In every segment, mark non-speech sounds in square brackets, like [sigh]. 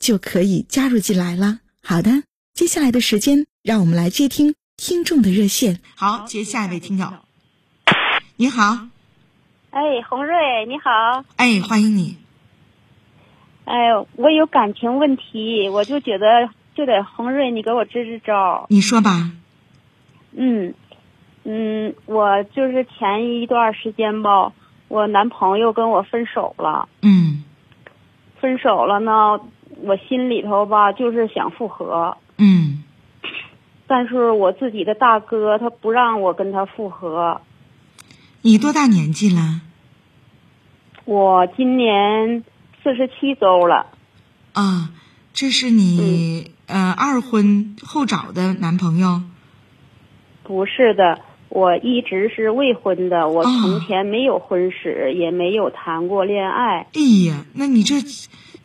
就可以加入进来了。好的，接下来的时间，让我们来接听听众的热线。好，接下一位听友，你好，哎，洪瑞，你好，哎，欢迎你。哎，我有感情问题，我就觉得就得洪瑞，你给我支支招。你说吧。嗯。嗯，我就是前一段时间吧，我男朋友跟我分手了。嗯，分手了呢，我心里头吧就是想复合。嗯，但是我自己的大哥他不让我跟他复合。你多大年纪了？我今年四十七周了。啊，这是你呃二婚后找的男朋友？不是的。我一直是未婚的，我从前没有婚史，也没有谈过恋爱。哎呀，那你这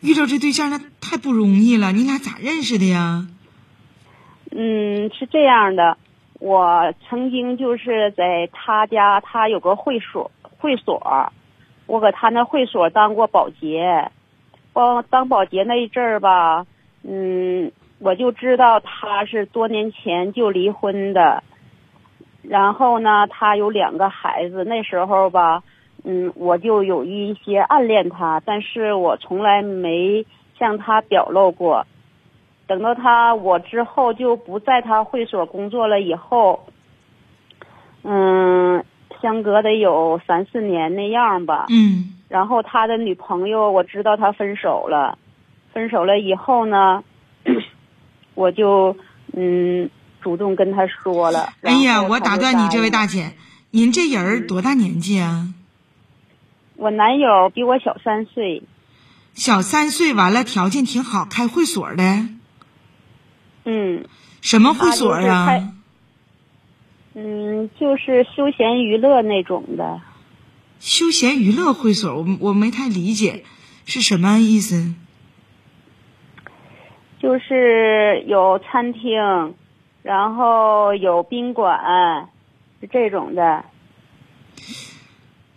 遇到这对象那太不容易了。你俩咋认识的呀？嗯，是这样的，我曾经就是在他家，他有个会所，会所，我搁他那会所当过保洁，当当保洁那一阵儿吧，嗯，我就知道他是多年前就离婚的。然后呢，他有两个孩子。那时候吧，嗯，我就有一些暗恋他，但是我从来没向他表露过。等到他我之后就不在他会所工作了以后，嗯，相隔得有三四年那样吧。嗯。然后他的女朋友，我知道他分手了。分手了以后呢，[clears throat] 我就嗯。主动跟他说了。哎呀，我打断你，这位大姐，您这人多大年纪啊？我男友比我小三岁。小三岁，完了条件挺好，开会所的。嗯。什么会所啊？嗯，就是休闲娱乐那种的。休闲娱乐会所，我我没太理解，是什么意思？就是有餐厅。然后有宾馆，是这种的。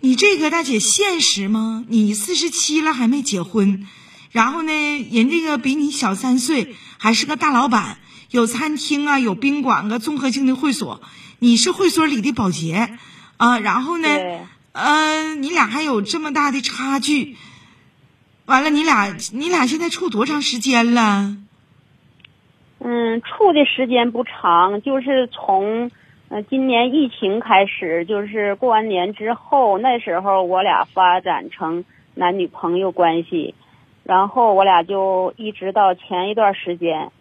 你这个大姐现实吗？你四十七了还没结婚，然后呢，人这个比你小三岁，还是个大老板，有餐厅啊，有宾馆个综合性的会所，你是会所里的保洁啊。然后呢，嗯，你俩还有这么大的差距，完了，你俩你俩现在处多长时间了？嗯，处的时间不长，就是从，呃，今年疫情开始，就是过完年之后，那时候我俩发展成男女朋友关系，然后我俩就一直到前一段时间，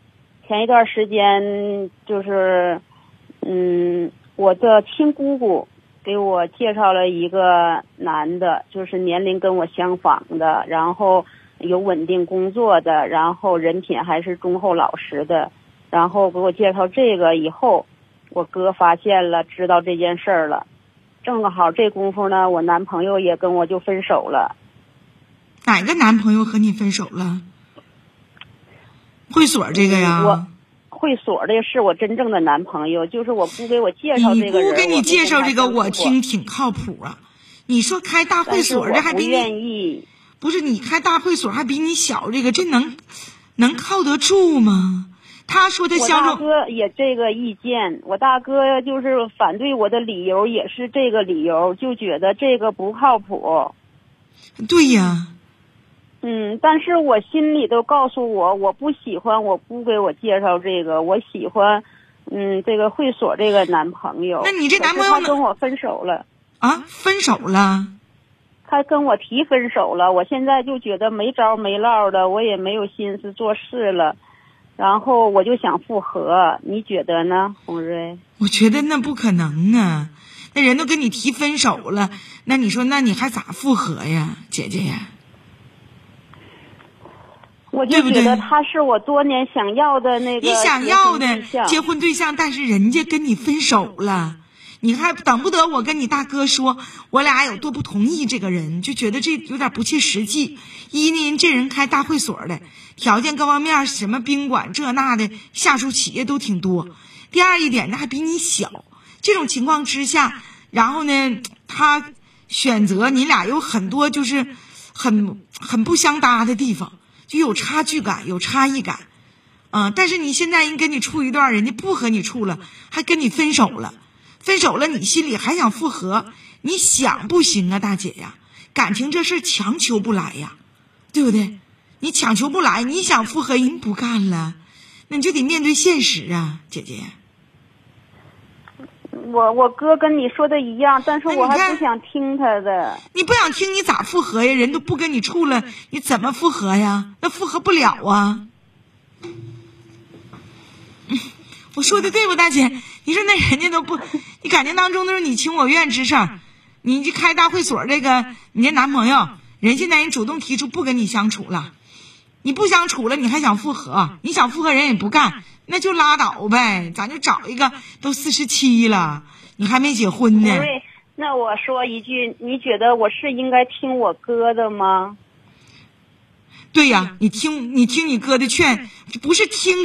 前一段时间就是，嗯，我的亲姑姑给我介绍了一个男的，就是年龄跟我相仿的，然后。有稳定工作的，然后人品还是忠厚老实的，然后给我介绍这个以后，我哥发现了，知道这件事儿了，正好这功夫呢，我男朋友也跟我就分手了。哪个男朋友和你分手了？会所这个呀？我会所的是我真正的男朋友，就是我姑给我介绍这个人，姑给你介绍这个，我听挺靠谱啊。你说开大会所的还比你愿意。不是你开大会所还比你小，这个这能能靠得住吗？他说他相中。我大哥也这个意见，我大哥就是反对我的理由也是这个理由，就觉得这个不靠谱。对呀，嗯，但是我心里都告诉我，我不喜欢，我不给我介绍这个，我喜欢，嗯，这个会所这个男朋友。那你这男朋友他跟我分手了，啊，分手了。他跟我提分手了，我现在就觉得没招没落的，我也没有心思做事了，然后我就想复合，你觉得呢，红瑞？我觉得那不可能啊，那人都跟你提分手了，那你说那你还咋复合呀，姐姐呀？我就觉得他是我多年想要的那个你想结要的结婚对象，但是人家跟你分手了，你还等不得我跟你大哥说，我俩有多不同意这个人，就觉得这有点不切实际。一呢，这人开大会所的，条件各方面什么宾馆这那的，下属企业都挺多。第二一点呢，还比你小，这种情况之下，然后呢，他选择你俩有很多就是很很不相搭的地方，就有差距感，有差异感。嗯、但是你现在人跟你处一段，人家不和你处了，还跟你分手了，分手了，你心里还想复合，你想不行啊，大姐呀，感情这事强求不来呀，对不对？你强求不来，你想复合人不干了，那你就得面对现实啊，姐姐。我我哥跟你说的一样，但是我还不想听他的。你不想听，你咋复合呀？人都不跟你处了，你怎么复合呀？那复合不了啊。嗯 [laughs] 我说的对不，大姐？你说那人家都不，[laughs] 你感情当中都是你情我愿之事儿。你这开大会所，这个你这男朋友，人现在人主动提出不跟你相处了，你不相处了，你还想复合？你想复合人也不干，那就拉倒呗，咱就找一个。都四十七了，你还没结婚呢。那我说一句，你觉得我是应该听我哥的吗？对呀，你听你听你哥的劝，不是听，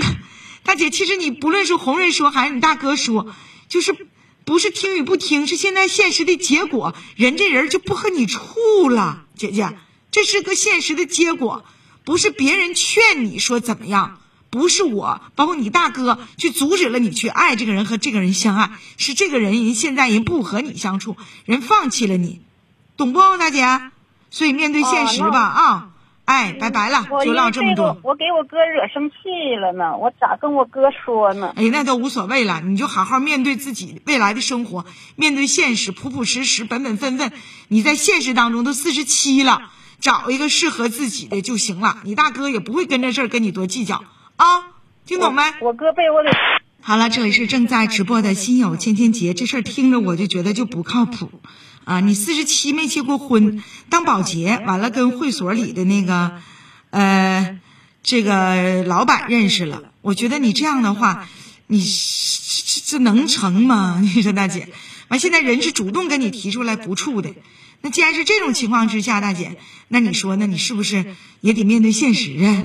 大姐，其实你不论是红瑞说还是你大哥说，就是不是听与不听，是现在现实的结果，人这人就不和你处了，姐姐，这是个现实的结果，不是别人劝你说怎么样，不是我，包括你大哥去阻止了你去爱这个人和这个人相爱，是这个人人现在人不和你相处，人放弃了你，懂不，大姐？所以面对现实吧，啊。哎，拜拜了，就唠这么多个。我给我哥惹生气了呢，我咋跟我哥说呢？哎，那都无所谓了，你就好好面对自己未来的生活，面对现实，朴朴实实，本本分分。你在现实当中都四十七了，找一个适合自己的就行了。你大哥也不会跟这事儿跟你多计较啊，听懂没？我哥被我给好了，这里是正在直播的心有千千结，这事儿听着我就觉得就不靠谱啊！你四十七没结过婚，当保洁，完了跟会所里的那个，呃，这个老板认识了，我觉得你这样的话，你这这能成吗？你说大姐，完现在人是主动跟你提出来不处的，那既然是这种情况之下，大姐，那你说，那你是不是也得面对现实啊？